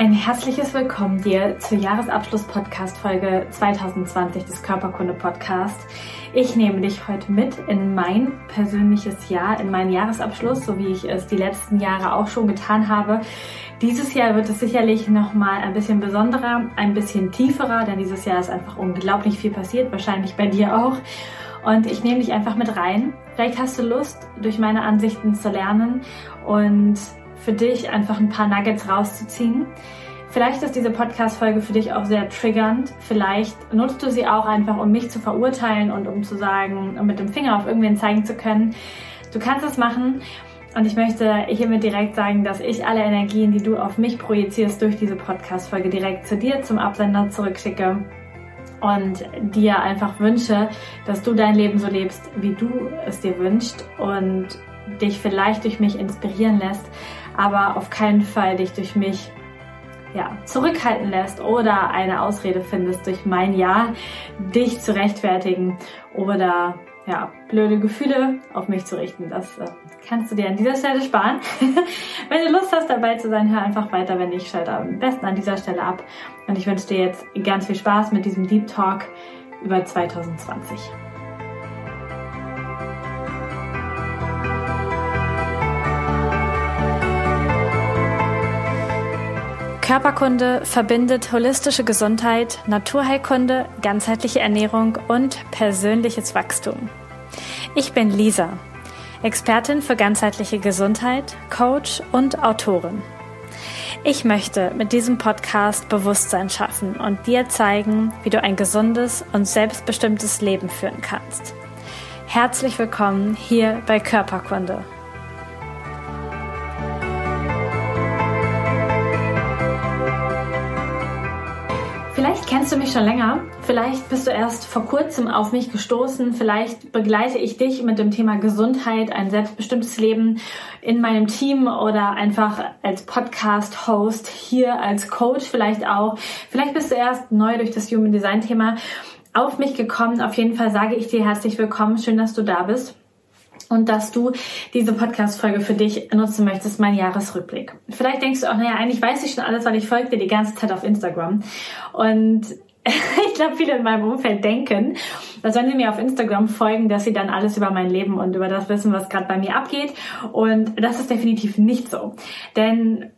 Ein herzliches Willkommen dir zur Jahresabschluss-Podcast-Folge 2020 des Körperkunde-Podcast. Ich nehme dich heute mit in mein persönliches Jahr, in meinen Jahresabschluss, so wie ich es die letzten Jahre auch schon getan habe. Dieses Jahr wird es sicherlich nochmal ein bisschen besonderer, ein bisschen tieferer, denn dieses Jahr ist einfach unglaublich viel passiert, wahrscheinlich bei dir auch. Und ich nehme dich einfach mit rein. Vielleicht hast du Lust, durch meine Ansichten zu lernen und für dich einfach ein paar Nuggets rauszuziehen. Vielleicht ist diese Podcast-Folge für dich auch sehr triggernd. Vielleicht nutzt du sie auch einfach, um mich zu verurteilen und um zu sagen, um mit dem Finger auf irgendwen zeigen zu können. Du kannst es machen. Und ich möchte hiermit direkt sagen, dass ich alle Energien, die du auf mich projizierst, durch diese Podcast-Folge direkt zu dir zum Absender zurückschicke und dir einfach wünsche, dass du dein Leben so lebst, wie du es dir wünschst und dich vielleicht durch mich inspirieren lässt, aber auf keinen Fall dich durch mich ja, zurückhalten lässt oder eine Ausrede findest durch mein Ja, dich zu rechtfertigen oder ja, blöde Gefühle auf mich zu richten. Das äh, kannst du dir an dieser Stelle sparen. wenn du Lust hast, dabei zu sein, hör einfach weiter. Wenn nicht, schalte am besten an dieser Stelle ab. Und ich wünsche dir jetzt ganz viel Spaß mit diesem Deep Talk über 2020. Körperkunde verbindet holistische Gesundheit, Naturheilkunde, ganzheitliche Ernährung und persönliches Wachstum. Ich bin Lisa, Expertin für ganzheitliche Gesundheit, Coach und Autorin. Ich möchte mit diesem Podcast Bewusstsein schaffen und dir zeigen, wie du ein gesundes und selbstbestimmtes Leben führen kannst. Herzlich willkommen hier bei Körperkunde. Vielleicht kennst du mich schon länger, vielleicht bist du erst vor kurzem auf mich gestoßen, vielleicht begleite ich dich mit dem Thema Gesundheit, ein selbstbestimmtes Leben in meinem Team oder einfach als Podcast-Host hier als Coach vielleicht auch. Vielleicht bist du erst neu durch das Human Design Thema auf mich gekommen. Auf jeden Fall sage ich dir herzlich willkommen. Schön, dass du da bist und dass du diese Podcast-Folge für dich nutzen möchtest, mein Jahresrückblick. Vielleicht denkst du auch, naja, eigentlich weiß ich schon alles, weil ich folge dir die ganze Zeit auf Instagram. Und ich glaube, viele in meinem Umfeld denken, dass wenn sie mir auf Instagram folgen, dass sie dann alles über mein Leben und über das wissen, was gerade bei mir abgeht. Und das ist definitiv nicht so. Denn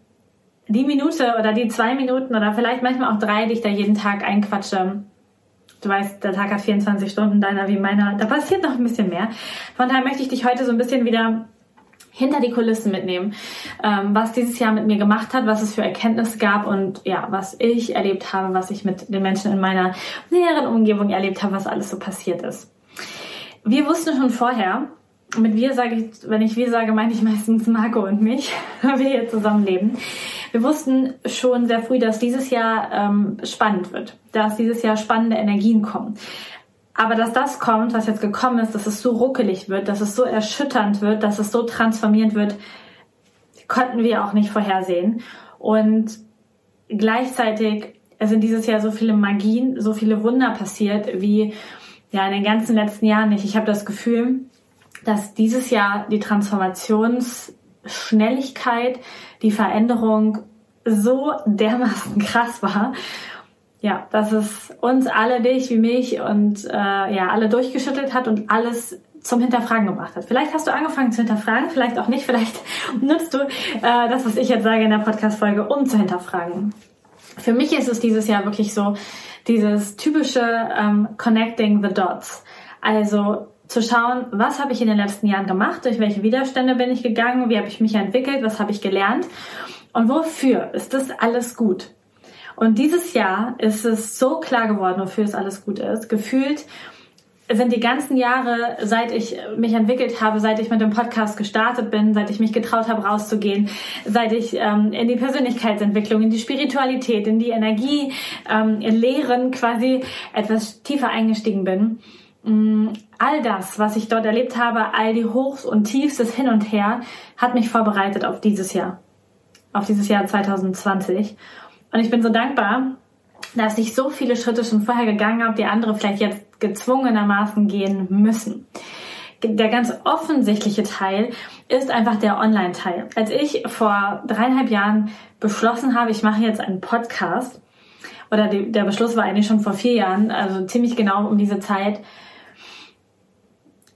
die Minute oder die zwei Minuten oder vielleicht manchmal auch drei, die ich da jeden Tag einquatsche, du weißt, der Tag hat 24 Stunden, deiner wie meiner, da passiert noch ein bisschen mehr. Von daher möchte ich dich heute so ein bisschen wieder hinter die Kulissen mitnehmen, ähm, was dieses Jahr mit mir gemacht hat, was es für Erkenntnisse gab und ja, was ich erlebt habe, was ich mit den Menschen in meiner näheren Umgebung erlebt habe, was alles so passiert ist. Wir wussten schon vorher, mit wir sage ich, wenn ich wir sage, meine ich meistens Marco und mich, weil wir hier zusammenleben. Wir wussten schon sehr früh, dass dieses Jahr ähm, spannend wird, dass dieses Jahr spannende Energien kommen. Aber dass das kommt, was jetzt gekommen ist, dass es so ruckelig wird, dass es so erschütternd wird, dass es so transformierend wird, konnten wir auch nicht vorhersehen. Und gleichzeitig sind dieses Jahr so viele Magien, so viele Wunder passiert, wie ja in den ganzen letzten Jahren nicht. Ich habe das Gefühl, dass dieses Jahr die Transformationsschnelligkeit, die Veränderung so dermaßen krass war, ja, dass es uns alle, dich wie mich und äh, ja, alle durchgeschüttelt hat und alles zum Hinterfragen gebracht hat. Vielleicht hast du angefangen zu hinterfragen, vielleicht auch nicht, vielleicht nutzt du äh, das, was ich jetzt sage in der Podcast-Folge, um zu hinterfragen. Für mich ist es dieses Jahr wirklich so, dieses typische ähm, Connecting the Dots. Also zu schauen, was habe ich in den letzten Jahren gemacht, durch welche Widerstände bin ich gegangen, wie habe ich mich entwickelt, was habe ich gelernt und wofür ist das alles gut. Und dieses Jahr ist es so klar geworden, wofür es alles gut ist. Gefühlt sind die ganzen Jahre, seit ich mich entwickelt habe, seit ich mit dem Podcast gestartet bin, seit ich mich getraut habe, rauszugehen, seit ich ähm, in die Persönlichkeitsentwicklung, in die Spiritualität, in die Energie, ähm, in Lehren quasi etwas tiefer eingestiegen bin, all das, was ich dort erlebt habe, all die Hochs und Tiefstes hin und her, hat mich vorbereitet auf dieses Jahr, auf dieses Jahr 2020. Und ich bin so dankbar, dass ich so viele Schritte schon vorher gegangen habe, die andere vielleicht jetzt gezwungenermaßen gehen müssen. der ganz offensichtliche Teil ist einfach der Online-Teil. Als ich vor dreieinhalb Jahren beschlossen habe, ich mache jetzt einen Podcast, oder der Beschluss war eigentlich schon vor vier Jahren, also ziemlich genau um diese Zeit,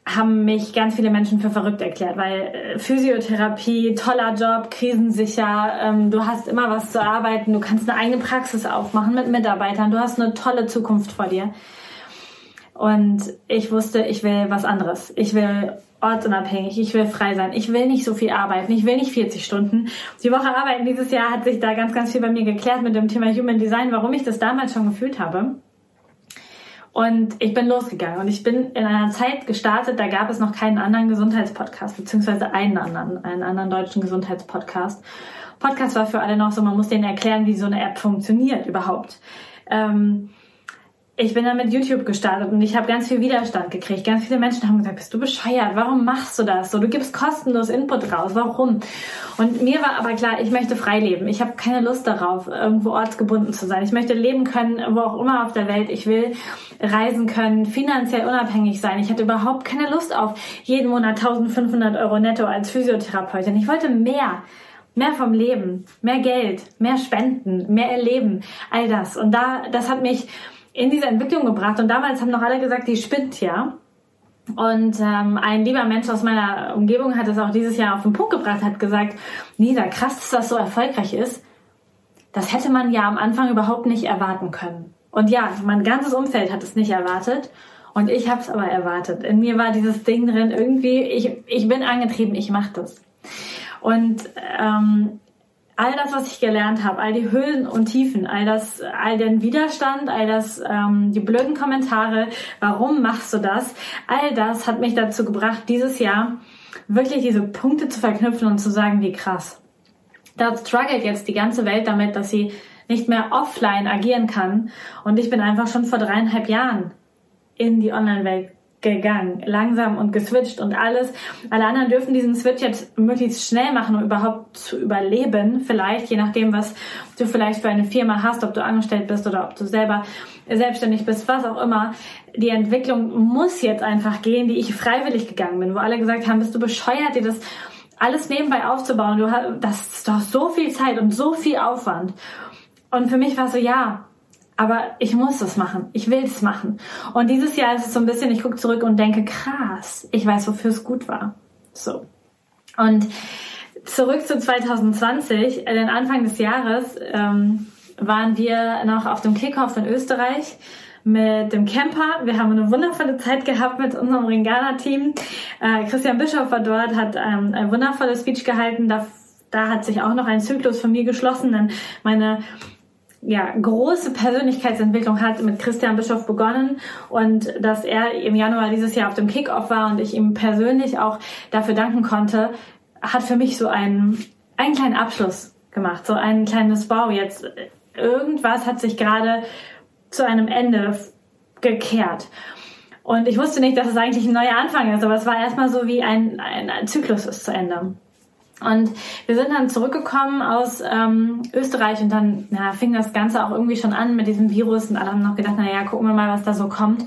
haben mich ganz viele Menschen für verrückt erklärt, weil äh, Physiotherapie, toller Job, krisensicher, ähm, du hast immer was zu arbeiten, du kannst eine eigene Praxis aufmachen mit Mitarbeitern, du hast eine tolle Zukunft vor dir. Und ich wusste, ich will was anderes. Ich will ortsunabhängig, ich will frei sein, ich will nicht so viel arbeiten, ich will nicht 40 Stunden. Die Woche arbeiten dieses Jahr hat sich da ganz, ganz viel bei mir geklärt mit dem Thema Human Design, warum ich das damals schon gefühlt habe. Und ich bin losgegangen und ich bin in einer Zeit gestartet, da gab es noch keinen anderen Gesundheitspodcast, beziehungsweise einen anderen, einen anderen deutschen Gesundheitspodcast. Podcast war für alle noch so, man muss denen erklären, wie so eine App funktioniert überhaupt. Ähm, ich bin dann mit YouTube gestartet und ich habe ganz viel Widerstand gekriegt. Ganz viele Menschen haben gesagt, bist du bescheuert? Warum machst du das so? Du gibst kostenlos Input raus. Warum? Und mir war aber klar, ich möchte frei leben. Ich habe keine Lust darauf, irgendwo ortsgebunden zu sein. Ich möchte leben können, wo auch immer auf der Welt. Ich will reisen können, finanziell unabhängig sein. Ich hatte überhaupt keine Lust auf jeden Monat 1500 Euro netto als Physiotherapeutin. Ich wollte mehr. Mehr vom Leben, mehr Geld, mehr Spenden, mehr Erleben, all das. Und da, das hat mich in diese Entwicklung gebracht. Und damals haben noch alle gesagt, die spinnt ja. Und ähm, ein lieber Mensch aus meiner Umgebung hat es auch dieses Jahr auf den Punkt gebracht, hat gesagt, Nisa, krass, dass das so erfolgreich ist. Das hätte man ja am Anfang überhaupt nicht erwarten können. Und ja, mein ganzes Umfeld hat es nicht erwartet. Und ich habe es aber erwartet. In mir war dieses Ding drin, irgendwie, ich, ich bin angetrieben, ich mache das. Und ähm, all das, was ich gelernt habe, all die Höhen und Tiefen, all das, all den Widerstand, all das, ähm, die blöden Kommentare, warum machst du das? All das hat mich dazu gebracht, dieses Jahr wirklich diese Punkte zu verknüpfen und zu sagen, wie krass. Da struggelt jetzt die ganze Welt damit, dass sie nicht mehr offline agieren kann. Und ich bin einfach schon vor dreieinhalb Jahren in die Online-Welt gegangen, langsam und geswitcht und alles. Alle anderen dürfen diesen Switch jetzt möglichst schnell machen, um überhaupt zu überleben, vielleicht, je nachdem, was du vielleicht für eine Firma hast, ob du angestellt bist oder ob du selber selbstständig bist, was auch immer. Die Entwicklung muss jetzt einfach gehen, die ich freiwillig gegangen bin, wo alle gesagt haben, bist du bescheuert, dir das alles nebenbei aufzubauen. Du hast, das ist doch so viel Zeit und so viel Aufwand. Und für mich war so, ja, aber ich muss das machen. Ich will es machen. Und dieses Jahr ist es so ein bisschen, ich gucke zurück und denke, krass, ich weiß, wofür es gut war. So. Und zurück zu 2020, den Anfang des Jahres, ähm, waren wir noch auf dem Kickoff in Österreich mit dem Camper. Wir haben eine wundervolle Zeit gehabt mit unserem Ringana-Team. Äh, Christian Bischoff war dort, hat ähm, ein wundervolles Speech gehalten. Da, da hat sich auch noch ein Zyklus von mir geschlossen, denn meine ja, große Persönlichkeitsentwicklung hat mit Christian Bischof begonnen und dass er im Januar dieses Jahr auf dem Kickoff war und ich ihm persönlich auch dafür danken konnte, hat für mich so einen, einen kleinen Abschluss gemacht, so ein kleines Wow. Jetzt irgendwas hat sich gerade zu einem Ende gekehrt. Und ich wusste nicht, dass es eigentlich ein neuer Anfang ist, aber es war erstmal so wie ein, ein, ein Zyklus ist zu Ende. Und wir sind dann zurückgekommen aus ähm, Österreich und dann ja, fing das Ganze auch irgendwie schon an mit diesem Virus und alle haben noch gedacht, naja, gucken wir mal, was da so kommt.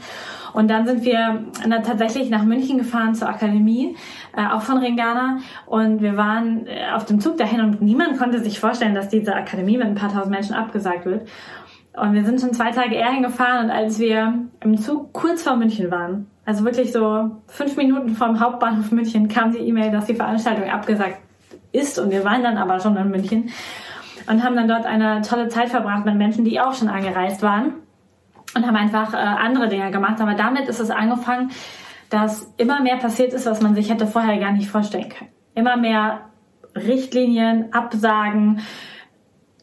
Und dann sind wir na, tatsächlich nach München gefahren zur Akademie, äh, auch von Ringana. Und wir waren äh, auf dem Zug dahin und niemand konnte sich vorstellen, dass diese Akademie mit ein paar tausend Menschen abgesagt wird. Und wir sind schon zwei Tage eher hingefahren und als wir im Zug kurz vor München waren, also wirklich so fünf Minuten vom Hauptbahnhof München, kam die E-Mail, dass die Veranstaltung abgesagt ist. Und wir waren dann aber schon in München und haben dann dort eine tolle Zeit verbracht mit Menschen, die auch schon angereist waren und haben einfach äh, andere Dinge gemacht. Aber damit ist es angefangen, dass immer mehr passiert ist, was man sich hätte vorher gar nicht vorstellen können. Immer mehr Richtlinien, Absagen,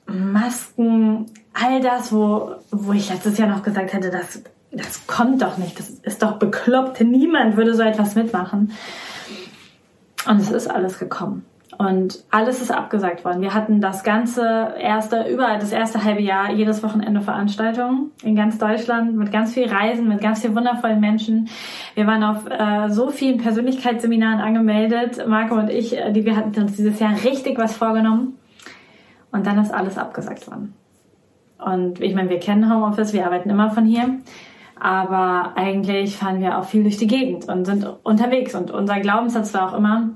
Masken, all das, wo, wo ich letztes Jahr noch gesagt hätte, das, das kommt doch nicht, das ist doch bekloppt, niemand würde so etwas mitmachen. Und es ist alles gekommen. Und alles ist abgesagt worden. Wir hatten das ganze erste, über das erste halbe Jahr jedes Wochenende Veranstaltungen in ganz Deutschland mit ganz viel Reisen, mit ganz vielen wundervollen Menschen. Wir waren auf äh, so vielen Persönlichkeitsseminaren angemeldet, Marco und ich, äh, die wir hatten uns dieses Jahr richtig was vorgenommen. Und dann ist alles abgesagt worden. Und ich meine, wir kennen Homeoffice, wir arbeiten immer von hier. Aber eigentlich fahren wir auch viel durch die Gegend und sind unterwegs. Und unser Glaubenssatz war auch immer,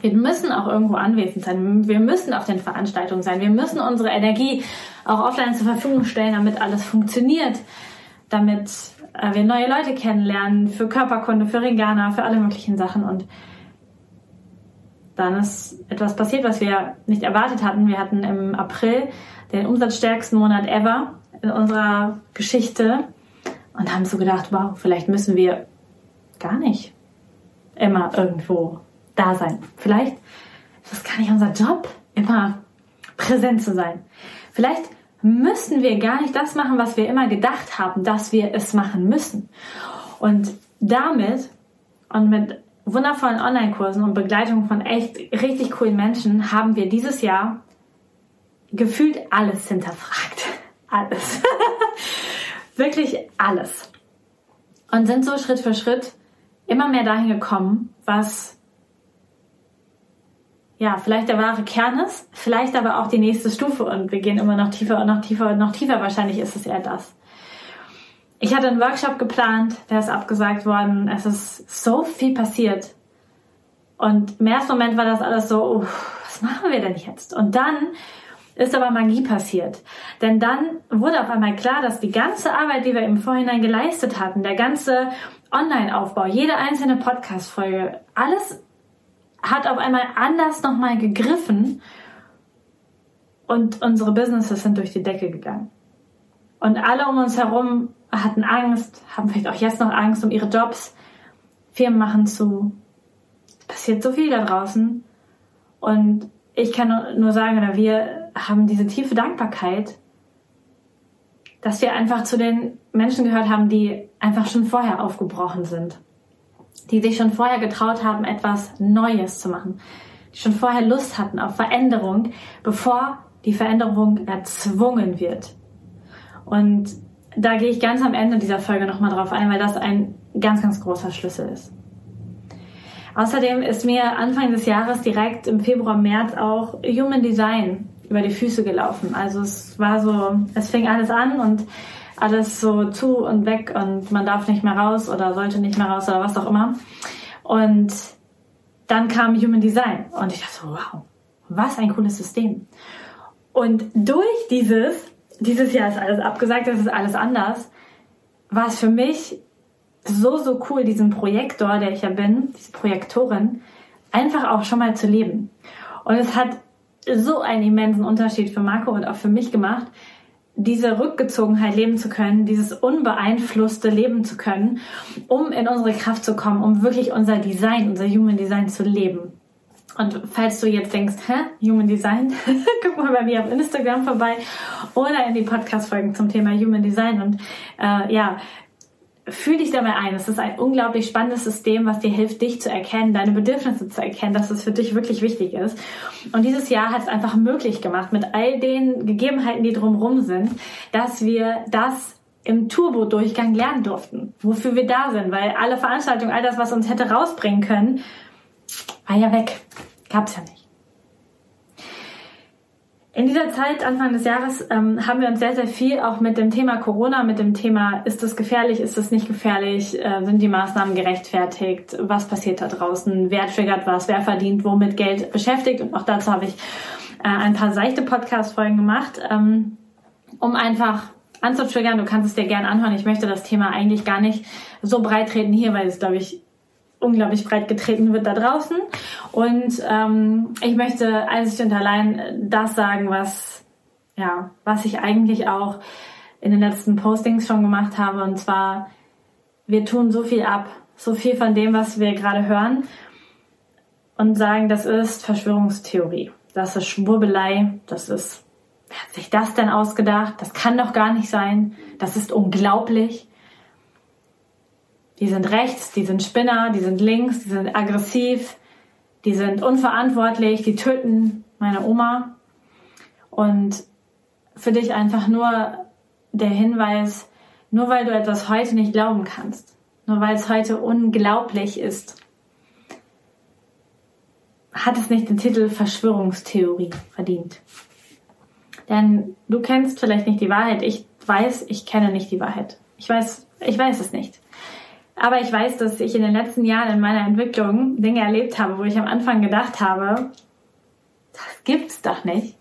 wir müssen auch irgendwo anwesend sein. Wir müssen auf den Veranstaltungen sein. Wir müssen unsere Energie auch offline zur Verfügung stellen, damit alles funktioniert. Damit äh, wir neue Leute kennenlernen, für Körperkunde, für Regana, für alle möglichen Sachen. Und dann ist etwas passiert, was wir nicht erwartet hatten. Wir hatten im April den umsatzstärksten Monat ever in unserer Geschichte und haben so gedacht, wow, vielleicht müssen wir gar nicht immer irgendwo da sein. Vielleicht ist das gar nicht unser Job, immer präsent zu sein. Vielleicht müssen wir gar nicht das machen, was wir immer gedacht haben, dass wir es machen müssen. Und damit und mit wundervollen Online-Kursen und Begleitung von echt richtig coolen Menschen haben wir dieses Jahr gefühlt alles hinterfragt. Alles. Wirklich alles. Und sind so Schritt für Schritt immer mehr dahin gekommen, was ja, vielleicht der wahre Kern ist, vielleicht aber auch die nächste Stufe und wir gehen immer noch tiefer und noch tiefer und noch tiefer. Wahrscheinlich ist es eher das. Ich hatte einen Workshop geplant, der ist abgesagt worden. Es ist so viel passiert. Und im ersten Moment war das alles so, oh, was machen wir denn jetzt? Und dann ist aber Magie passiert. Denn dann wurde auf einmal klar, dass die ganze Arbeit, die wir im Vorhinein geleistet hatten, der ganze Online-Aufbau, jede einzelne Podcast-Folge, alles hat auf einmal anders nochmal gegriffen und unsere Businesses sind durch die Decke gegangen. Und alle um uns herum hatten Angst, haben vielleicht auch jetzt noch Angst um ihre Jobs. Firmen machen zu. Es passiert so viel da draußen. Und ich kann nur sagen, oder wir haben diese tiefe Dankbarkeit, dass wir einfach zu den Menschen gehört haben, die einfach schon vorher aufgebrochen sind. Die sich schon vorher getraut haben, etwas Neues zu machen. Die schon vorher Lust hatten auf Veränderung, bevor die Veränderung erzwungen wird. Und da gehe ich ganz am Ende dieser Folge nochmal drauf ein, weil das ein ganz, ganz großer Schlüssel ist. Außerdem ist mir Anfang des Jahres direkt im Februar, März auch Human Design über die Füße gelaufen. Also es war so, es fing alles an und alles so zu und weg und man darf nicht mehr raus oder sollte nicht mehr raus oder was auch immer. Und dann kam Human Design und ich dachte so, wow, was ein cooles System. Und durch dieses dieses Jahr ist alles abgesagt, das ist alles anders, war es für mich so, so cool, diesen Projektor, der ich ja bin, diese Projektorin, einfach auch schon mal zu leben. Und es hat so einen immensen Unterschied für Marco und auch für mich gemacht, diese Rückgezogenheit leben zu können, dieses unbeeinflusste leben zu können, um in unsere Kraft zu kommen, um wirklich unser Design, unser Human Design zu leben. Und falls du jetzt denkst, hä, Human Design, guck mal bei mir auf Instagram vorbei oder in die Podcast-Folgen zum Thema Human Design. Und äh, ja, fühl dich dabei ein. Es ist ein unglaublich spannendes System, was dir hilft, dich zu erkennen, deine Bedürfnisse zu erkennen, dass es für dich wirklich wichtig ist. Und dieses Jahr hat es einfach möglich gemacht, mit all den Gegebenheiten, die drumherum sind, dass wir das im Turbo-Durchgang lernen durften, wofür wir da sind, weil alle Veranstaltungen, all das, was uns hätte rausbringen können, war ja weg. Gab's ja nicht. In dieser Zeit, Anfang des Jahres, ähm, haben wir uns sehr, sehr viel auch mit dem Thema Corona, mit dem Thema, ist das gefährlich, ist das nicht gefährlich, äh, sind die Maßnahmen gerechtfertigt, was passiert da draußen, wer triggert was, wer verdient womit Geld beschäftigt. Und auch dazu habe ich äh, ein paar seichte Podcast-Folgen gemacht, ähm, um einfach anzutriggern. Du kannst es dir gerne anhören. Ich möchte das Thema eigentlich gar nicht so breit treten hier, weil es, glaube ich, unglaublich breit getreten wird da draußen. Und ähm, ich möchte einzig und allein das sagen, was ja, was ich eigentlich auch in den letzten Postings schon gemacht habe. Und zwar, wir tun so viel ab, so viel von dem, was wir gerade hören und sagen, das ist Verschwörungstheorie. Das ist Schwurbelei. Das ist, wer hat sich das denn ausgedacht? Das kann doch gar nicht sein. Das ist unglaublich die sind rechts, die sind Spinner, die sind links, die sind aggressiv, die sind unverantwortlich, die töten meine Oma. Und für dich einfach nur der Hinweis, nur weil du etwas heute nicht glauben kannst, nur weil es heute unglaublich ist, hat es nicht den Titel Verschwörungstheorie verdient. Denn du kennst vielleicht nicht die Wahrheit. Ich weiß, ich kenne nicht die Wahrheit. Ich weiß, ich weiß es nicht. Aber ich weiß, dass ich in den letzten Jahren in meiner Entwicklung Dinge erlebt habe, wo ich am Anfang gedacht habe, das gibt's doch nicht.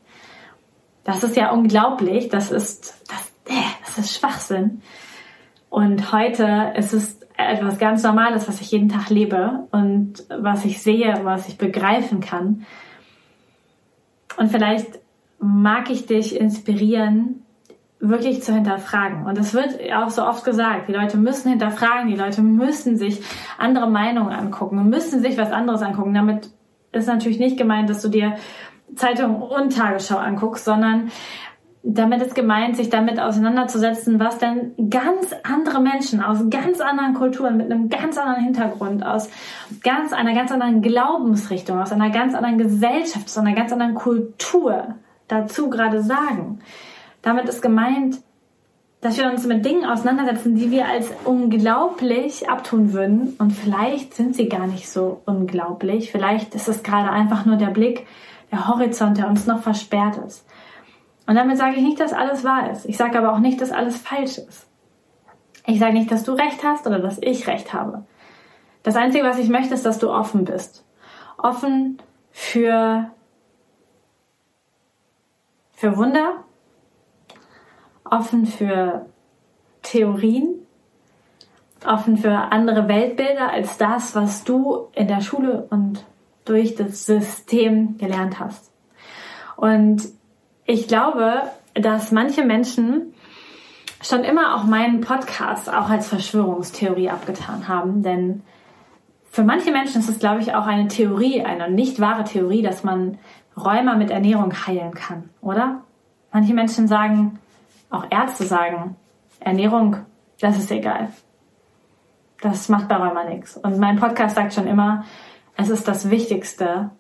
Das ist ja unglaublich. Das ist, das, äh, das ist Schwachsinn. Und heute ist es etwas ganz Normales, was ich jeden Tag lebe und was ich sehe, was ich begreifen kann. Und vielleicht mag ich dich inspirieren, wirklich zu hinterfragen. Und es wird auch so oft gesagt, die Leute müssen hinterfragen, die Leute müssen sich andere Meinungen angucken, müssen sich was anderes angucken. Damit ist natürlich nicht gemeint, dass du dir Zeitung und Tagesschau anguckst, sondern damit ist gemeint, sich damit auseinanderzusetzen, was denn ganz andere Menschen aus ganz anderen Kulturen mit einem ganz anderen Hintergrund, aus ganz einer ganz anderen Glaubensrichtung, aus einer ganz anderen Gesellschaft, aus einer ganz anderen Kultur dazu gerade sagen. Damit ist gemeint, dass wir uns mit Dingen auseinandersetzen, die wir als unglaublich abtun würden. Und vielleicht sind sie gar nicht so unglaublich. Vielleicht ist es gerade einfach nur der Blick, der Horizont, der uns noch versperrt ist. Und damit sage ich nicht, dass alles wahr ist. Ich sage aber auch nicht, dass alles falsch ist. Ich sage nicht, dass du recht hast oder dass ich recht habe. Das Einzige, was ich möchte, ist, dass du offen bist. Offen für, für Wunder, offen für Theorien, offen für andere Weltbilder als das, was du in der Schule und durch das System gelernt hast. Und ich glaube, dass manche Menschen schon immer auch meinen Podcast auch als Verschwörungstheorie abgetan haben, denn für manche Menschen ist es, glaube ich, auch eine Theorie, eine nicht wahre Theorie, dass man Rheuma mit Ernährung heilen kann, oder? Manche Menschen sagen, auch Ärzte sagen, Ernährung, das ist egal. Das macht bei Rheuma nichts. Und mein Podcast sagt schon immer, es ist das Wichtigste,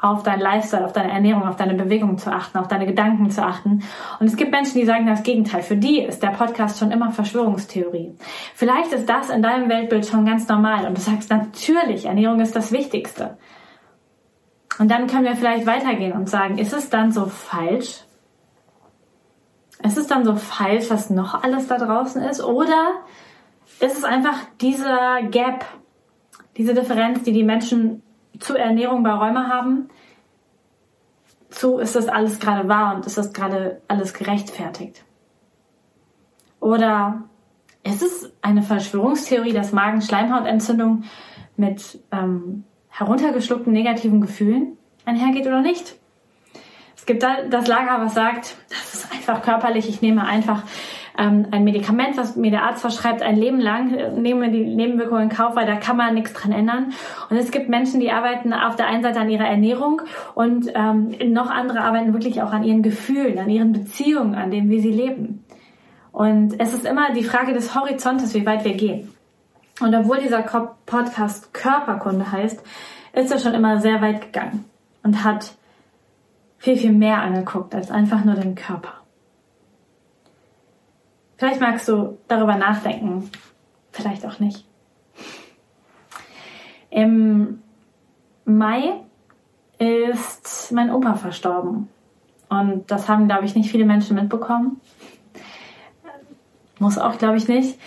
auf deinen Lifestyle, auf deine Ernährung, auf deine Bewegung zu achten, auf deine Gedanken zu achten. Und es gibt Menschen, die sagen das Gegenteil. Für die ist der Podcast schon immer Verschwörungstheorie. Vielleicht ist das in deinem Weltbild schon ganz normal und du sagst natürlich, Ernährung ist das Wichtigste. Und dann können wir vielleicht weitergehen und sagen, ist es dann so falsch? Ist es dann so falsch, was noch alles da draußen ist? Oder ist es einfach dieser Gap, diese Differenz, die die Menschen zu Ernährung bei Rheuma haben, zu ist das alles gerade wahr und ist das gerade alles gerechtfertigt? Oder ist es eine Verschwörungstheorie, dass Magen-Schleimhautentzündung mit ähm, heruntergeschluckten negativen Gefühlen einhergeht oder nicht? Es gibt da das Lager, was sagt, das ist einfach körperlich, ich nehme einfach ähm, ein Medikament, was mir der Arzt verschreibt, ein Leben lang, äh, nehmen die Nebenwirkungen in Kauf, weil da kann man nichts dran ändern. Und es gibt Menschen, die arbeiten auf der einen Seite an ihrer Ernährung und ähm, noch andere arbeiten wirklich auch an ihren Gefühlen, an ihren Beziehungen, an dem, wie sie leben. Und es ist immer die Frage des Horizontes, wie weit wir gehen. Und obwohl dieser Podcast Körperkunde heißt, ist er schon immer sehr weit gegangen und hat viel, viel mehr angeguckt als einfach nur den Körper. Vielleicht magst du darüber nachdenken, vielleicht auch nicht. Im Mai ist mein Opa verstorben. Und das haben, glaube ich, nicht viele Menschen mitbekommen. Muss auch, glaube ich, nicht.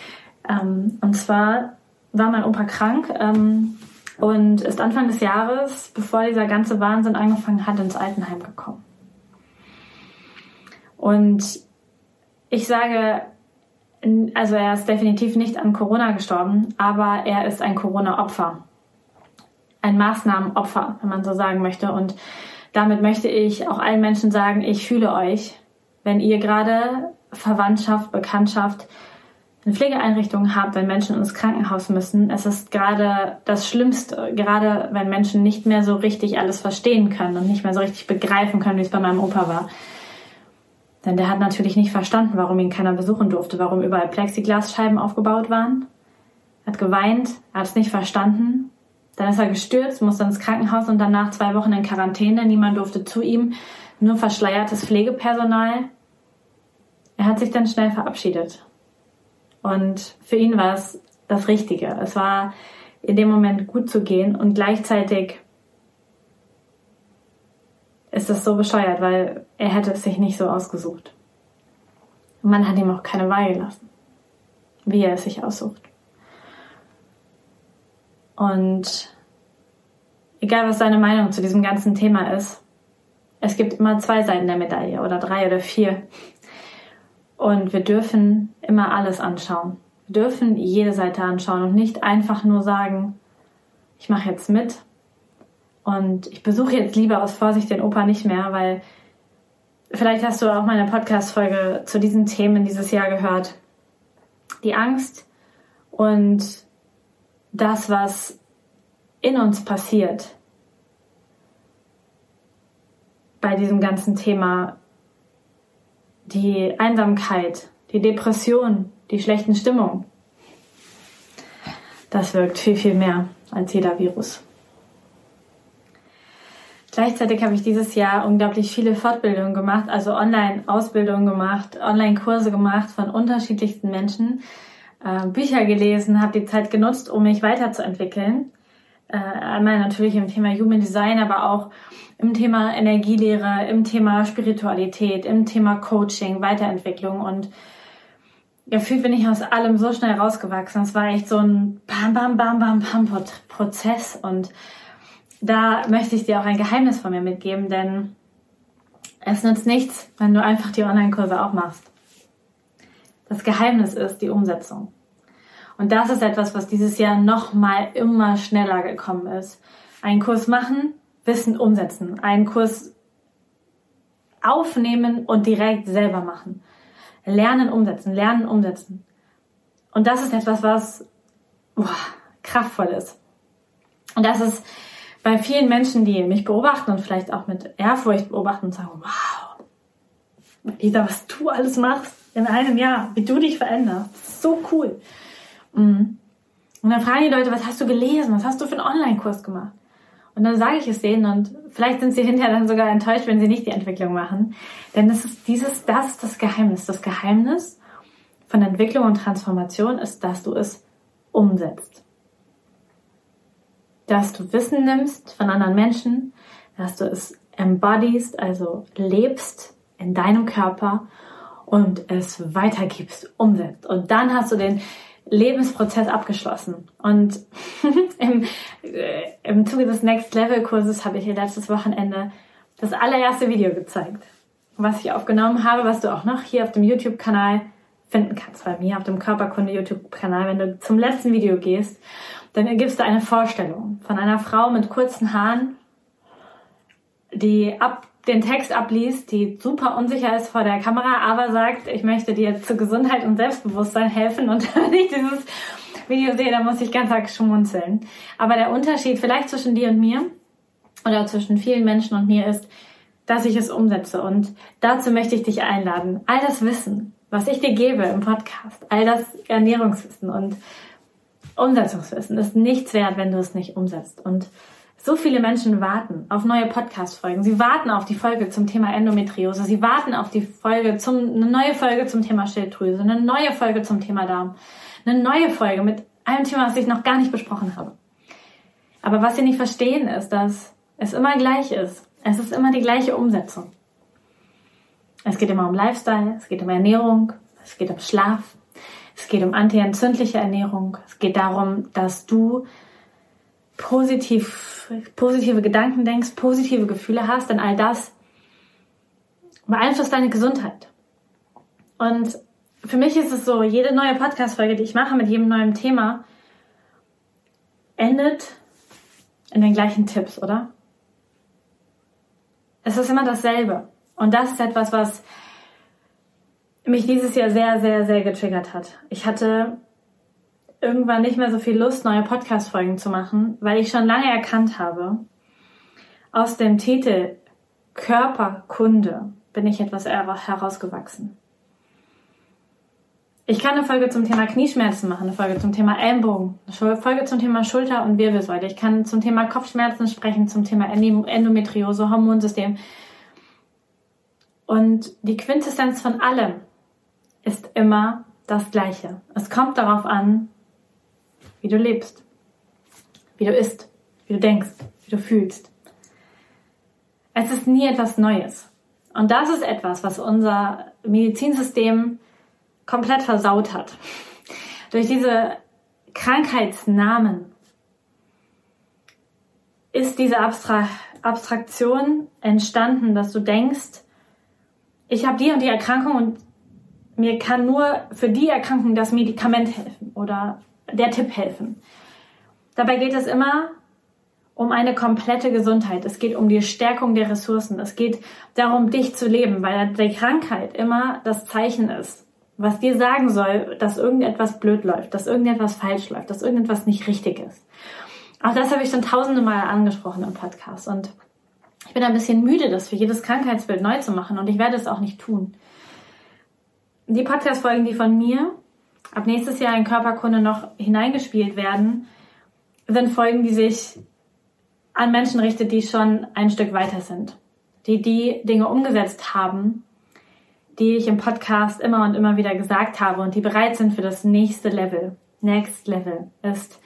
Ähm, und zwar war mein Opa krank ähm, und ist Anfang des Jahres, bevor dieser ganze Wahnsinn angefangen hat, ins Altenheim gekommen. Und ich sage also er ist definitiv nicht an Corona gestorben, aber er ist ein Corona-Opfer. Ein Maßnahmenopfer, wenn man so sagen möchte. Und damit möchte ich auch allen Menschen sagen, ich fühle euch, wenn ihr gerade Verwandtschaft, Bekanntschaft, eine Pflegeeinrichtung habt, wenn Menschen ins Krankenhaus müssen. Es ist gerade das Schlimmste, gerade wenn Menschen nicht mehr so richtig alles verstehen können und nicht mehr so richtig begreifen können, wie es bei meinem Opa war. Denn der hat natürlich nicht verstanden, warum ihn keiner besuchen durfte, warum überall Plexiglasscheiben aufgebaut waren. Er hat geweint, er hat es nicht verstanden. Dann ist er gestürzt, musste ins Krankenhaus und danach zwei Wochen in Quarantäne. Niemand durfte zu ihm, nur verschleiertes Pflegepersonal. Er hat sich dann schnell verabschiedet. Und für ihn war es das Richtige. Es war in dem Moment gut zu gehen und gleichzeitig ist das so bescheuert, weil er hätte es sich nicht so ausgesucht. Und man hat ihm auch keine Wahl gelassen. wie er es sich aussucht. Und egal was deine Meinung zu diesem ganzen Thema ist, es gibt immer zwei Seiten der Medaille oder drei oder vier. Und wir dürfen immer alles anschauen. Wir dürfen jede Seite anschauen und nicht einfach nur sagen, ich mache jetzt mit und ich besuche jetzt lieber aus Vorsicht den Opa nicht mehr, weil vielleicht hast du auch meine Podcast-Folge zu diesen Themen dieses Jahr gehört. Die Angst und das, was in uns passiert bei diesem ganzen Thema, die Einsamkeit, die Depression, die schlechten Stimmungen, das wirkt viel, viel mehr als jeder Virus. Gleichzeitig habe ich dieses Jahr unglaublich viele Fortbildungen gemacht, also Online-Ausbildungen gemacht, Online-Kurse gemacht von unterschiedlichsten Menschen, äh, Bücher gelesen, habe die Zeit genutzt, um mich weiterzuentwickeln. Äh, einmal natürlich im Thema Human Design, aber auch im Thema Energielehre, im Thema Spiritualität, im Thema Coaching, Weiterentwicklung und gefühlt bin ich aus allem so schnell rausgewachsen. Es war echt so ein Bam, Bam, Bam, Bam, Bam Prozess und da möchte ich dir auch ein Geheimnis von mir mitgeben, denn es nützt nichts, wenn du einfach die Online-Kurse auch machst. Das Geheimnis ist die Umsetzung. Und das ist etwas, was dieses Jahr noch mal immer schneller gekommen ist. Einen Kurs machen, Wissen umsetzen. Einen Kurs aufnehmen und direkt selber machen. Lernen, umsetzen, lernen, umsetzen. Und das ist etwas, was boah, kraftvoll ist. Und das ist bei vielen Menschen, die mich beobachten und vielleicht auch mit Ehrfurcht beobachten und sagen, wow, Lisa, was du alles machst in einem Jahr, wie du dich veränderst, so cool. Mhm. Und dann fragen die Leute, was hast du gelesen, was hast du für einen Online-Kurs gemacht? Und dann sage ich es denen und vielleicht sind sie hinterher dann sogar enttäuscht, wenn sie nicht die Entwicklung machen. Denn das ist dieses, das ist das Geheimnis. Das Geheimnis von Entwicklung und Transformation ist, dass du es umsetzt dass du Wissen nimmst von anderen Menschen, dass du es embodiest, also lebst in deinem Körper und es weitergibst, umsetzt. Und dann hast du den Lebensprozess abgeschlossen. Und im, äh, im Zuge des Next Level Kurses habe ich dir letztes Wochenende das allererste Video gezeigt, was ich aufgenommen habe, was du auch noch hier auf dem YouTube-Kanal finden kannst, bei mir auf dem Körperkunde YouTube-Kanal, wenn du zum letzten Video gehst dann gibst du eine Vorstellung von einer Frau mit kurzen Haaren, die ab, den Text abliest, die super unsicher ist vor der Kamera, aber sagt, ich möchte dir zu Gesundheit und Selbstbewusstsein helfen. Und wenn ich dieses Video sehe, dann muss ich ganz arg schmunzeln. Aber der Unterschied vielleicht zwischen dir und mir oder zwischen vielen Menschen und mir ist, dass ich es umsetze. Und dazu möchte ich dich einladen. All das Wissen, was ich dir gebe im Podcast, all das Ernährungswissen und Umsetzungswissen ist nichts wert, wenn du es nicht umsetzt. Und so viele Menschen warten auf neue Podcast-Folgen. Sie warten auf die Folge zum Thema Endometriose. Sie warten auf die Folge zum, eine neue Folge zum Thema Schilddrüse, eine neue Folge zum Thema Darm, eine neue Folge mit einem Thema, was ich noch gar nicht besprochen habe. Aber was sie nicht verstehen ist, dass es immer gleich ist. Es ist immer die gleiche Umsetzung. Es geht immer um Lifestyle, es geht um Ernährung, es geht um Schlaf, es geht um antientzündliche Ernährung. Es geht darum, dass du positiv, positive Gedanken denkst, positive Gefühle hast, denn all das beeinflusst deine Gesundheit. Und für mich ist es so, jede neue Podcast-Folge, die ich mache mit jedem neuen Thema, endet in den gleichen Tipps, oder? Es ist immer dasselbe. Und das ist etwas, was mich dieses Jahr sehr, sehr, sehr getriggert hat. Ich hatte irgendwann nicht mehr so viel Lust, neue Podcast-Folgen zu machen, weil ich schon lange erkannt habe, aus dem Titel Körperkunde bin ich etwas herausgewachsen. Ich kann eine Folge zum Thema Knieschmerzen machen, eine Folge zum Thema Ellenbogen, eine Folge zum Thema Schulter- und Wirbelsäule. Ich kann zum Thema Kopfschmerzen sprechen, zum Thema Endometriose, Hormonsystem. Und die Quintessenz von allem ist immer das Gleiche. Es kommt darauf an, wie du lebst, wie du isst, wie du denkst, wie du fühlst. Es ist nie etwas Neues. Und das ist etwas, was unser Medizinsystem komplett versaut hat. Durch diese Krankheitsnamen ist diese Abstra Abstraktion entstanden, dass du denkst, ich habe die und die Erkrankung und mir kann nur für die Erkrankung das Medikament helfen oder der Tipp helfen. Dabei geht es immer um eine komplette Gesundheit. Es geht um die Stärkung der Ressourcen. Es geht darum, dich zu leben, weil die Krankheit immer das Zeichen ist, was dir sagen soll, dass irgendetwas blöd läuft, dass irgendetwas falsch läuft, dass irgendetwas nicht richtig ist. Auch das habe ich schon tausende Mal angesprochen im Podcast und ich bin ein bisschen müde, das für jedes Krankheitsbild neu zu machen und ich werde es auch nicht tun. Die Podcast-Folgen, die von mir ab nächstes Jahr in Körperkunde noch hineingespielt werden, sind Folgen, die sich an Menschen richtet, die schon ein Stück weiter sind, die die Dinge umgesetzt haben, die ich im Podcast immer und immer wieder gesagt habe und die bereit sind für das nächste Level. Next Level ist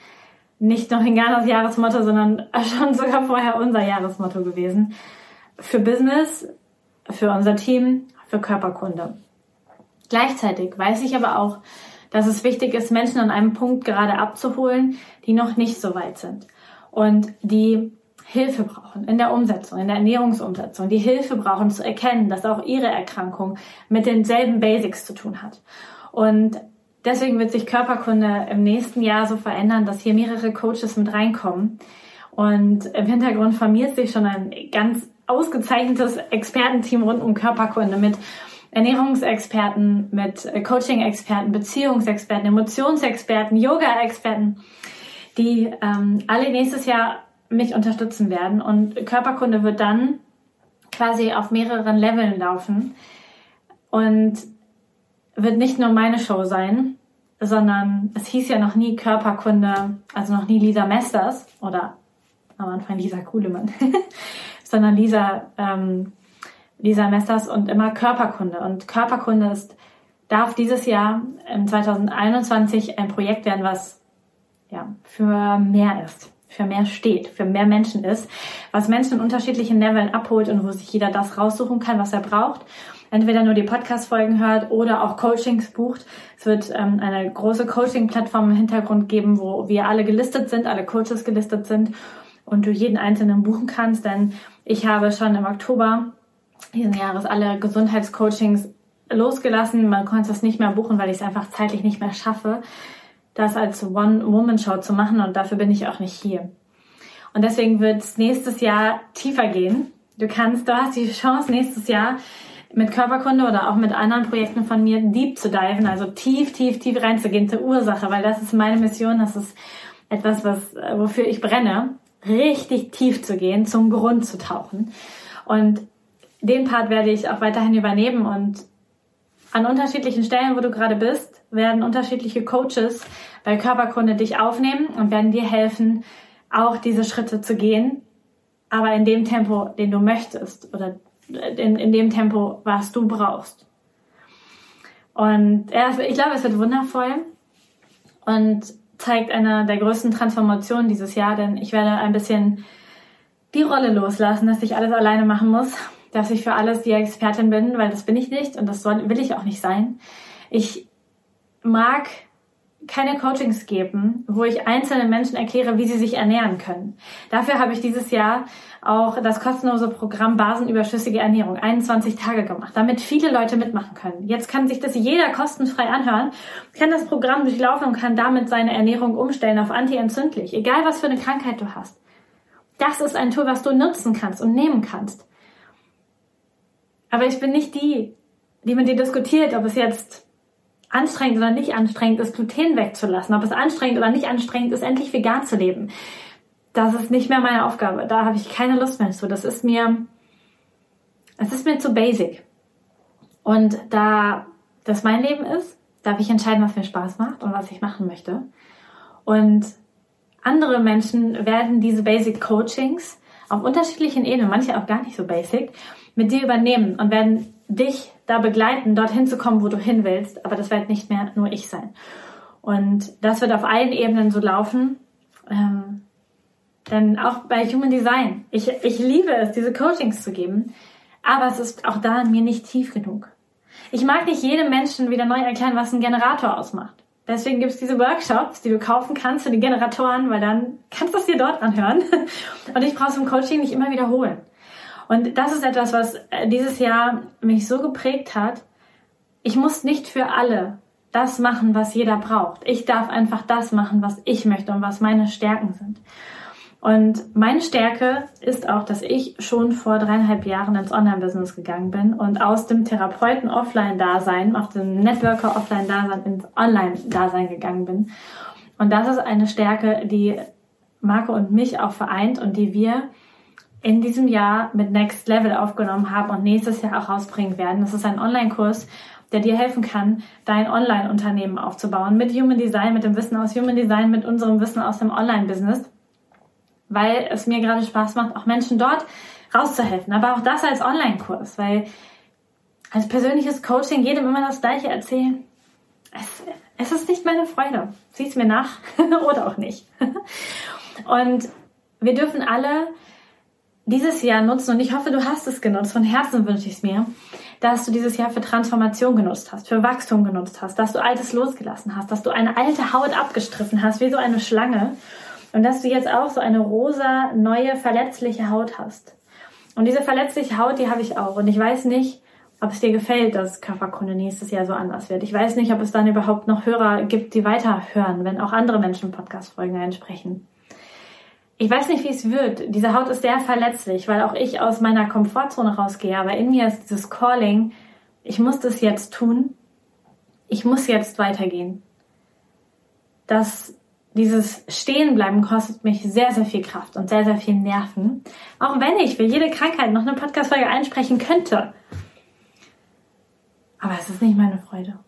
nicht noch Hinganas Jahresmotto, sondern schon sogar vorher unser Jahresmotto gewesen. Für Business, für unser Team, für Körperkunde. Gleichzeitig weiß ich aber auch, dass es wichtig ist, Menschen an einem Punkt gerade abzuholen, die noch nicht so weit sind und die Hilfe brauchen in der Umsetzung, in der Ernährungsumsetzung, die Hilfe brauchen zu erkennen, dass auch ihre Erkrankung mit denselben Basics zu tun hat. Und deswegen wird sich Körperkunde im nächsten Jahr so verändern, dass hier mehrere Coaches mit reinkommen. Und im Hintergrund formiert sich schon ein ganz ausgezeichnetes Expertenteam rund um Körperkunde mit Ernährungsexperten, mit Coaching-Experten, Beziehungsexperten, Emotionsexperten, Yoga-Experten, die ähm, alle nächstes Jahr mich unterstützen werden. Und Körperkunde wird dann quasi auf mehreren Leveln laufen und wird nicht nur meine Show sein, sondern es hieß ja noch nie Körperkunde, also noch nie Lisa Mesters oder am Anfang Lisa Kuhlemann, sondern Lisa, ähm, Lisa Mesters und immer Körperkunde. Und Körperkunde ist, darf dieses Jahr im 2021 ein Projekt werden, was ja, für mehr ist, für mehr steht, für mehr Menschen ist, was Menschen in unterschiedlichen Leveln abholt und wo sich jeder das raussuchen kann, was er braucht entweder nur die Podcast-Folgen hört oder auch Coachings bucht. Es wird ähm, eine große Coaching-Plattform im Hintergrund geben, wo wir alle gelistet sind, alle Coaches gelistet sind und du jeden einzelnen buchen kannst, denn ich habe schon im Oktober diesen Jahres alle Gesundheitscoachings losgelassen. Man konnte es nicht mehr buchen, weil ich es einfach zeitlich nicht mehr schaffe, das als One-Woman-Show zu machen und dafür bin ich auch nicht hier. Und deswegen wird es nächstes Jahr tiefer gehen. Du kannst, du hast die Chance nächstes Jahr mit Körperkunde oder auch mit anderen Projekten von mir deep zu diven, also tief, tief, tief reinzugehen zur Ursache, weil das ist meine Mission, das ist etwas, was, wofür ich brenne, richtig tief zu gehen, zum Grund zu tauchen. Und den Part werde ich auch weiterhin übernehmen und an unterschiedlichen Stellen, wo du gerade bist, werden unterschiedliche Coaches bei Körperkunde dich aufnehmen und werden dir helfen, auch diese Schritte zu gehen, aber in dem Tempo, den du möchtest oder in, in dem Tempo, was du brauchst. Und ja, ich glaube, es wird wundervoll und zeigt eine der größten Transformationen dieses Jahr, denn ich werde ein bisschen die Rolle loslassen, dass ich alles alleine machen muss, dass ich für alles die Expertin bin, weil das bin ich nicht und das soll, will ich auch nicht sein. Ich mag keine Coachings geben, wo ich einzelnen Menschen erkläre, wie sie sich ernähren können. Dafür habe ich dieses Jahr auch das kostenlose Programm Basenüberschüssige Ernährung 21 Tage gemacht, damit viele Leute mitmachen können. Jetzt kann sich das jeder kostenfrei anhören, kann das Programm durchlaufen und kann damit seine Ernährung umstellen auf antientzündlich, egal was für eine Krankheit du hast. Das ist ein Tool, was du nutzen kannst und nehmen kannst. Aber ich bin nicht die, die mit dir diskutiert, ob es jetzt anstrengend oder nicht anstrengend ist, Gluten wegzulassen, ob es anstrengend oder nicht anstrengend ist, endlich vegan zu leben. Das ist nicht mehr meine Aufgabe. Da habe ich keine Lust mehr zu. Das ist mir, es ist mir zu basic. Und da das mein Leben ist, darf ich entscheiden, was mir Spaß macht und was ich machen möchte. Und andere Menschen werden diese Basic Coachings auf unterschiedlichen Ebenen, manche auch gar nicht so basic, mit dir übernehmen und werden dich da begleiten, dorthin zu kommen, wo du hin willst. Aber das wird nicht mehr nur ich sein. Und das wird auf allen Ebenen so laufen. Ähm, denn auch bei Human Design, ich, ich liebe es, diese Coachings zu geben, aber es ist auch da in mir nicht tief genug. Ich mag nicht jedem Menschen wieder neu erklären, was ein Generator ausmacht. Deswegen gibt es diese Workshops, die du kaufen kannst für die Generatoren, weil dann kannst du es dir dort anhören. Und ich brauche es im Coaching nicht immer wiederholen. Und das ist etwas, was äh, dieses Jahr mich so geprägt hat. Ich muss nicht für alle das machen, was jeder braucht. Ich darf einfach das machen, was ich möchte und was meine Stärken sind. Und meine Stärke ist auch, dass ich schon vor dreieinhalb Jahren ins Online-Business gegangen bin und aus dem Therapeuten-Offline-Dasein, auf dem Networker-Offline-Dasein ins Online-Dasein gegangen bin. Und das ist eine Stärke, die Marco und mich auch vereint und die wir in diesem Jahr mit Next Level aufgenommen haben und nächstes Jahr auch rausbringen werden. Das ist ein Online-Kurs, der dir helfen kann, dein Online-Unternehmen aufzubauen mit Human Design, mit dem Wissen aus Human Design, mit unserem Wissen aus dem Online-Business weil es mir gerade Spaß macht, auch Menschen dort rauszuhelfen. Aber auch das als Online-Kurs, weil als persönliches Coaching jedem immer das Gleiche erzählen. Es, es ist nicht meine Freude. Sieh es mir nach oder auch nicht. Und wir dürfen alle dieses Jahr nutzen und ich hoffe, du hast es genutzt. Von Herzen wünsche ich es mir, dass du dieses Jahr für Transformation genutzt hast, für Wachstum genutzt hast, dass du Altes losgelassen hast, dass du eine alte Haut abgestriffen hast, wie so eine Schlange und dass du jetzt auch so eine rosa, neue, verletzliche Haut hast. Und diese verletzliche Haut, die habe ich auch. Und ich weiß nicht, ob es dir gefällt, dass Körperkunde nächstes Jahr so anders wird. Ich weiß nicht, ob es dann überhaupt noch Hörer gibt, die weiterhören, wenn auch andere Menschen Podcast-Folgen einsprechen. Ich weiß nicht, wie es wird. Diese Haut ist sehr verletzlich, weil auch ich aus meiner Komfortzone rausgehe. Aber in mir ist dieses Calling, ich muss das jetzt tun. Ich muss jetzt weitergehen. Das dieses Stehenbleiben kostet mich sehr, sehr viel Kraft und sehr, sehr viel Nerven. Auch wenn ich für jede Krankheit noch eine Podcast-Folge einsprechen könnte. Aber es ist nicht meine Freude.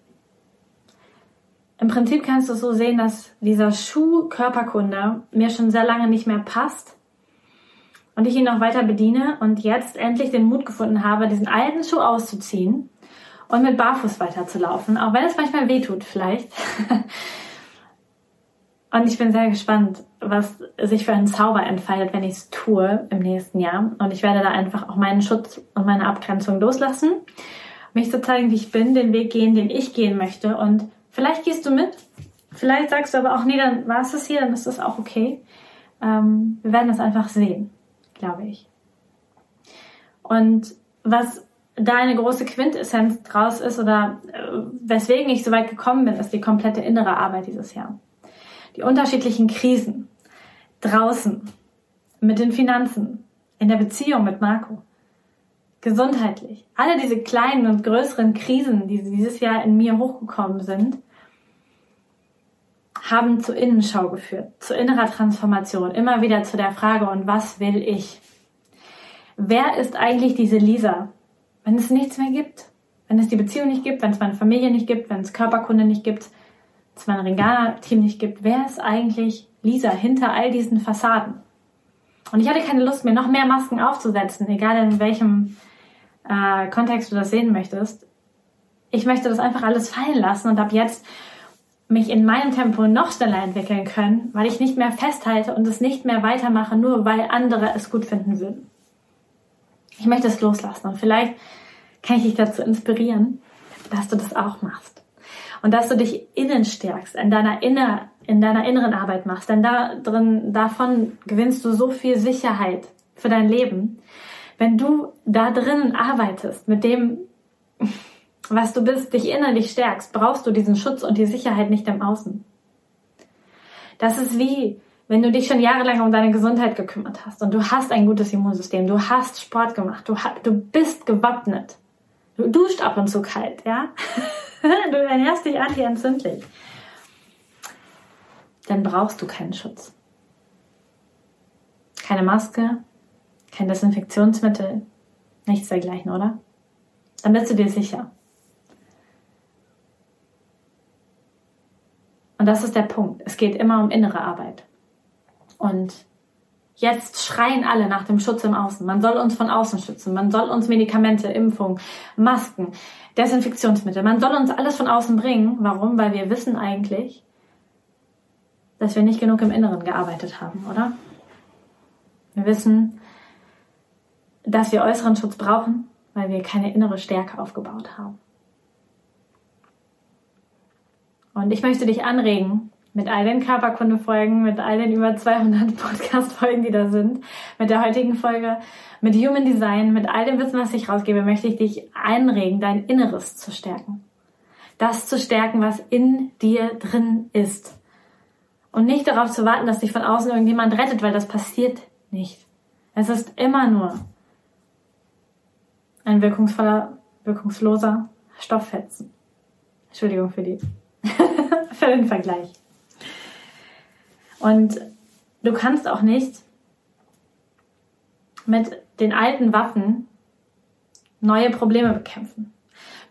Im Prinzip kannst du es so sehen, dass dieser Schuh Körperkunde mir schon sehr lange nicht mehr passt und ich ihn noch weiter bediene und jetzt endlich den Mut gefunden habe, diesen alten Schuh auszuziehen und mit Barfuß weiterzulaufen, auch wenn es manchmal wehtut vielleicht. Und ich bin sehr gespannt, was sich für ein Zauber entfaltet, wenn ich es tue im nächsten Jahr. Und ich werde da einfach auch meinen Schutz und meine Abgrenzung loslassen, mich so zeigen, wie ich bin, den Weg gehen, den ich gehen möchte. Und vielleicht gehst du mit, vielleicht sagst du aber auch, nee, dann war es das hier, dann ist das auch okay. Ähm, wir werden es einfach sehen, glaube ich. Und was da eine große Quintessenz draus ist oder äh, weswegen ich so weit gekommen bin, ist die komplette innere Arbeit dieses Jahr die unterschiedlichen Krisen draußen, mit den Finanzen, in der Beziehung mit Marco, gesundheitlich, alle diese kleinen und größeren Krisen, die dieses Jahr in mir hochgekommen sind, haben zur Innenschau geführt, zu innerer Transformation, immer wieder zu der Frage, und was will ich? Wer ist eigentlich diese Lisa, wenn es nichts mehr gibt? Wenn es die Beziehung nicht gibt, wenn es meine Familie nicht gibt, wenn es Körperkunde nicht gibt, es mein Ringana-Team nicht gibt, wer ist eigentlich Lisa hinter all diesen Fassaden? Und ich hatte keine Lust, mir noch mehr Masken aufzusetzen, egal in welchem äh, Kontext du das sehen möchtest. Ich möchte das einfach alles fallen lassen und ab jetzt mich in meinem Tempo noch schneller entwickeln können, weil ich nicht mehr festhalte und es nicht mehr weitermache, nur weil andere es gut finden würden. Ich möchte es loslassen und vielleicht kann ich dich dazu inspirieren, dass du das auch machst und dass du dich innen stärkst, in deiner inner, in deiner inneren Arbeit machst, denn da drin, davon gewinnst du so viel Sicherheit für dein Leben. Wenn du da drinnen arbeitest, mit dem, was du bist, dich innerlich stärkst, brauchst du diesen Schutz und die Sicherheit nicht im Außen. Das ist wie, wenn du dich schon jahrelang um deine Gesundheit gekümmert hast und du hast ein gutes Immunsystem, du hast Sport gemacht, du, du bist gewappnet. Du duscht ab und zu kalt, ja? du ernährst dich anti-entzündlich. Dann brauchst du keinen Schutz. Keine Maske, kein Desinfektionsmittel, nichts dergleichen, oder? Dann bist du dir sicher. Und das ist der Punkt. Es geht immer um innere Arbeit. Und Jetzt schreien alle nach dem Schutz im Außen. Man soll uns von außen schützen. Man soll uns Medikamente, Impfung, Masken, Desinfektionsmittel. Man soll uns alles von außen bringen. Warum? Weil wir wissen eigentlich, dass wir nicht genug im Inneren gearbeitet haben, oder? Wir wissen, dass wir äußeren Schutz brauchen, weil wir keine innere Stärke aufgebaut haben. Und ich möchte dich anregen, mit all den Körperkunde-Folgen, mit all den über 200 Podcast-Folgen, die da sind, mit der heutigen Folge, mit Human Design, mit all dem Wissen, was ich rausgebe, möchte ich dich einregen, dein Inneres zu stärken. Das zu stärken, was in dir drin ist. Und nicht darauf zu warten, dass dich von außen irgendjemand rettet, weil das passiert nicht. Es ist immer nur ein wirkungsvoller, wirkungsloser Stofffetzen. Entschuldigung für die, für den Vergleich. Und du kannst auch nicht mit den alten Waffen neue Probleme bekämpfen.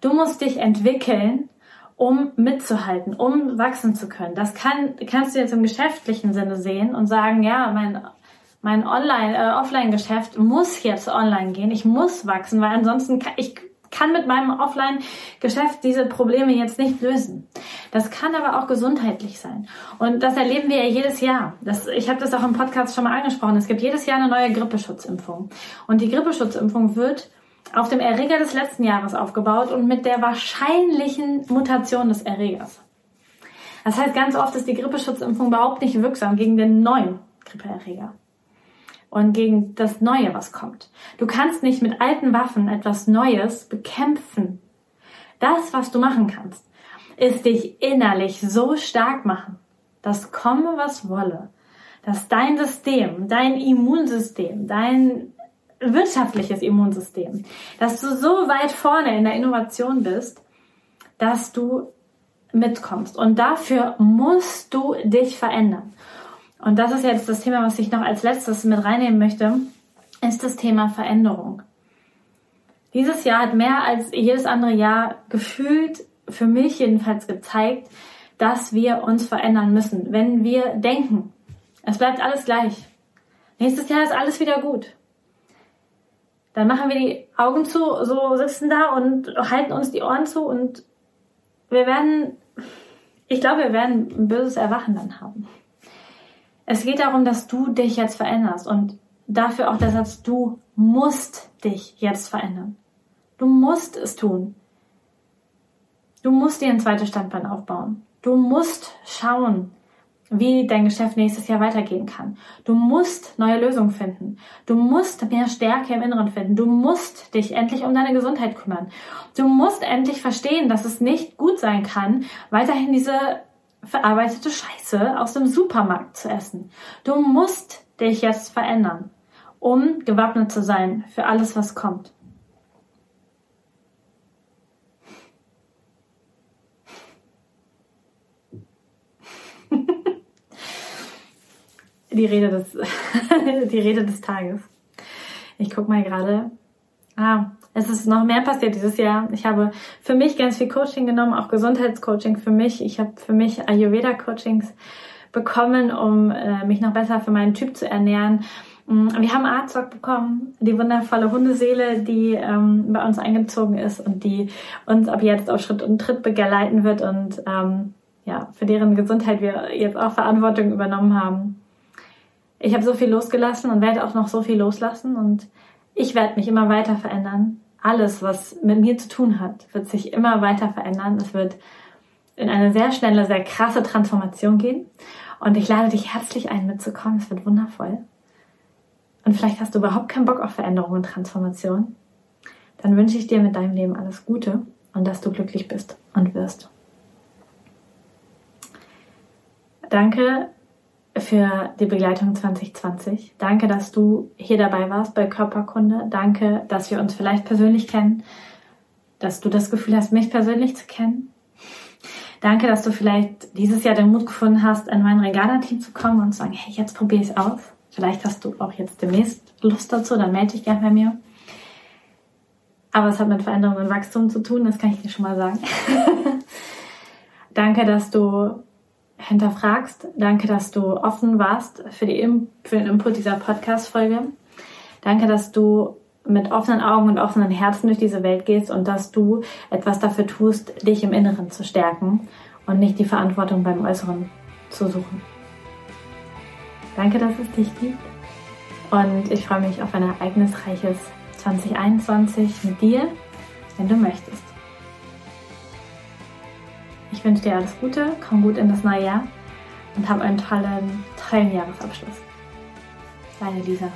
Du musst dich entwickeln, um mitzuhalten, um wachsen zu können. Das kann, kannst du jetzt im geschäftlichen Sinne sehen und sagen, ja, mein, mein Online, äh, Offline-Geschäft muss jetzt online gehen. Ich muss wachsen, weil ansonsten kann ich kann mit meinem Offline-Geschäft diese Probleme jetzt nicht lösen. Das kann aber auch gesundheitlich sein. Und das erleben wir ja jedes Jahr. Das, ich habe das auch im Podcast schon mal angesprochen. Es gibt jedes Jahr eine neue Grippeschutzimpfung. Und die Grippeschutzimpfung wird auf dem Erreger des letzten Jahres aufgebaut und mit der wahrscheinlichen Mutation des Erregers. Das heißt, ganz oft ist die Grippeschutzimpfung überhaupt nicht wirksam gegen den neuen Grippeerreger und gegen das Neue, was kommt. Du kannst nicht mit alten Waffen etwas Neues bekämpfen. Das, was du machen kannst, ist dich innerlich so stark machen, dass komme, was wolle, dass dein System, dein Immunsystem, dein wirtschaftliches Immunsystem, dass du so weit vorne in der Innovation bist, dass du mitkommst. Und dafür musst du dich verändern. Und das ist jetzt das Thema, was ich noch als letztes mit reinnehmen möchte, ist das Thema Veränderung. Dieses Jahr hat mehr als jedes andere Jahr gefühlt, für mich jedenfalls gezeigt, dass wir uns verändern müssen. Wenn wir denken, es bleibt alles gleich. Nächstes Jahr ist alles wieder gut. Dann machen wir die Augen zu, so sitzen da und halten uns die Ohren zu und wir werden, ich glaube, wir werden ein böses Erwachen dann haben. Es geht darum, dass du dich jetzt veränderst und dafür auch der Satz, du musst dich jetzt verändern. Du musst es tun. Du musst dir ein zweites Standbein aufbauen. Du musst schauen, wie dein Geschäft nächstes Jahr weitergehen kann. Du musst neue Lösungen finden. Du musst mehr Stärke im Inneren finden. Du musst dich endlich um deine Gesundheit kümmern. Du musst endlich verstehen, dass es nicht gut sein kann, weiterhin diese verarbeitete Scheiße aus dem Supermarkt zu essen. Du musst dich jetzt verändern, um gewappnet zu sein für alles, was kommt. die Rede des, die Rede des Tages. Ich guck mal gerade. Ah, es ist noch mehr passiert dieses Jahr. Ich habe für mich ganz viel Coaching genommen, auch Gesundheitscoaching für mich. Ich habe für mich Ayurveda-Coachings bekommen, um äh, mich noch besser für meinen Typ zu ernähren. Mm, wir haben Arzog bekommen, die wundervolle Hundeseele, die ähm, bei uns eingezogen ist und die uns ab jetzt auf Schritt und Tritt begleiten wird und ähm, ja, für deren Gesundheit wir jetzt auch Verantwortung übernommen haben. Ich habe so viel losgelassen und werde auch noch so viel loslassen und ich werde mich immer weiter verändern. Alles, was mit mir zu tun hat, wird sich immer weiter verändern. Es wird in eine sehr schnelle, sehr krasse Transformation gehen. Und ich lade dich herzlich ein, mitzukommen. Es wird wundervoll. Und vielleicht hast du überhaupt keinen Bock auf Veränderung und Transformation. Dann wünsche ich dir mit deinem Leben alles Gute und dass du glücklich bist und wirst. Danke für die Begleitung 2020. Danke, dass du hier dabei warst bei Körperkunde. Danke, dass wir uns vielleicht persönlich kennen, dass du das Gefühl hast, mich persönlich zu kennen. Danke, dass du vielleicht dieses Jahr den Mut gefunden hast, in mein Regana-Team zu kommen und zu sagen, hey, jetzt probiere ich es aus. Vielleicht hast du auch jetzt demnächst Lust dazu, dann melde dich gerne bei mir. Aber es hat mit Veränderung und Wachstum zu tun, das kann ich dir schon mal sagen. Danke, dass du hinterfragst. Danke, dass du offen warst für, die, für den Input dieser Podcast-Folge. Danke, dass du mit offenen Augen und offenen Herzen durch diese Welt gehst und dass du etwas dafür tust, dich im Inneren zu stärken und nicht die Verantwortung beim Äußeren zu suchen. Danke, dass es dich gibt und ich freue mich auf ein ereignisreiches 2021 mit dir, wenn du möchtest. Ich wünsche dir alles Gute, komm gut in das neue Jahr und hab einen tollen, tollen Jahresabschluss. Deine Lisa.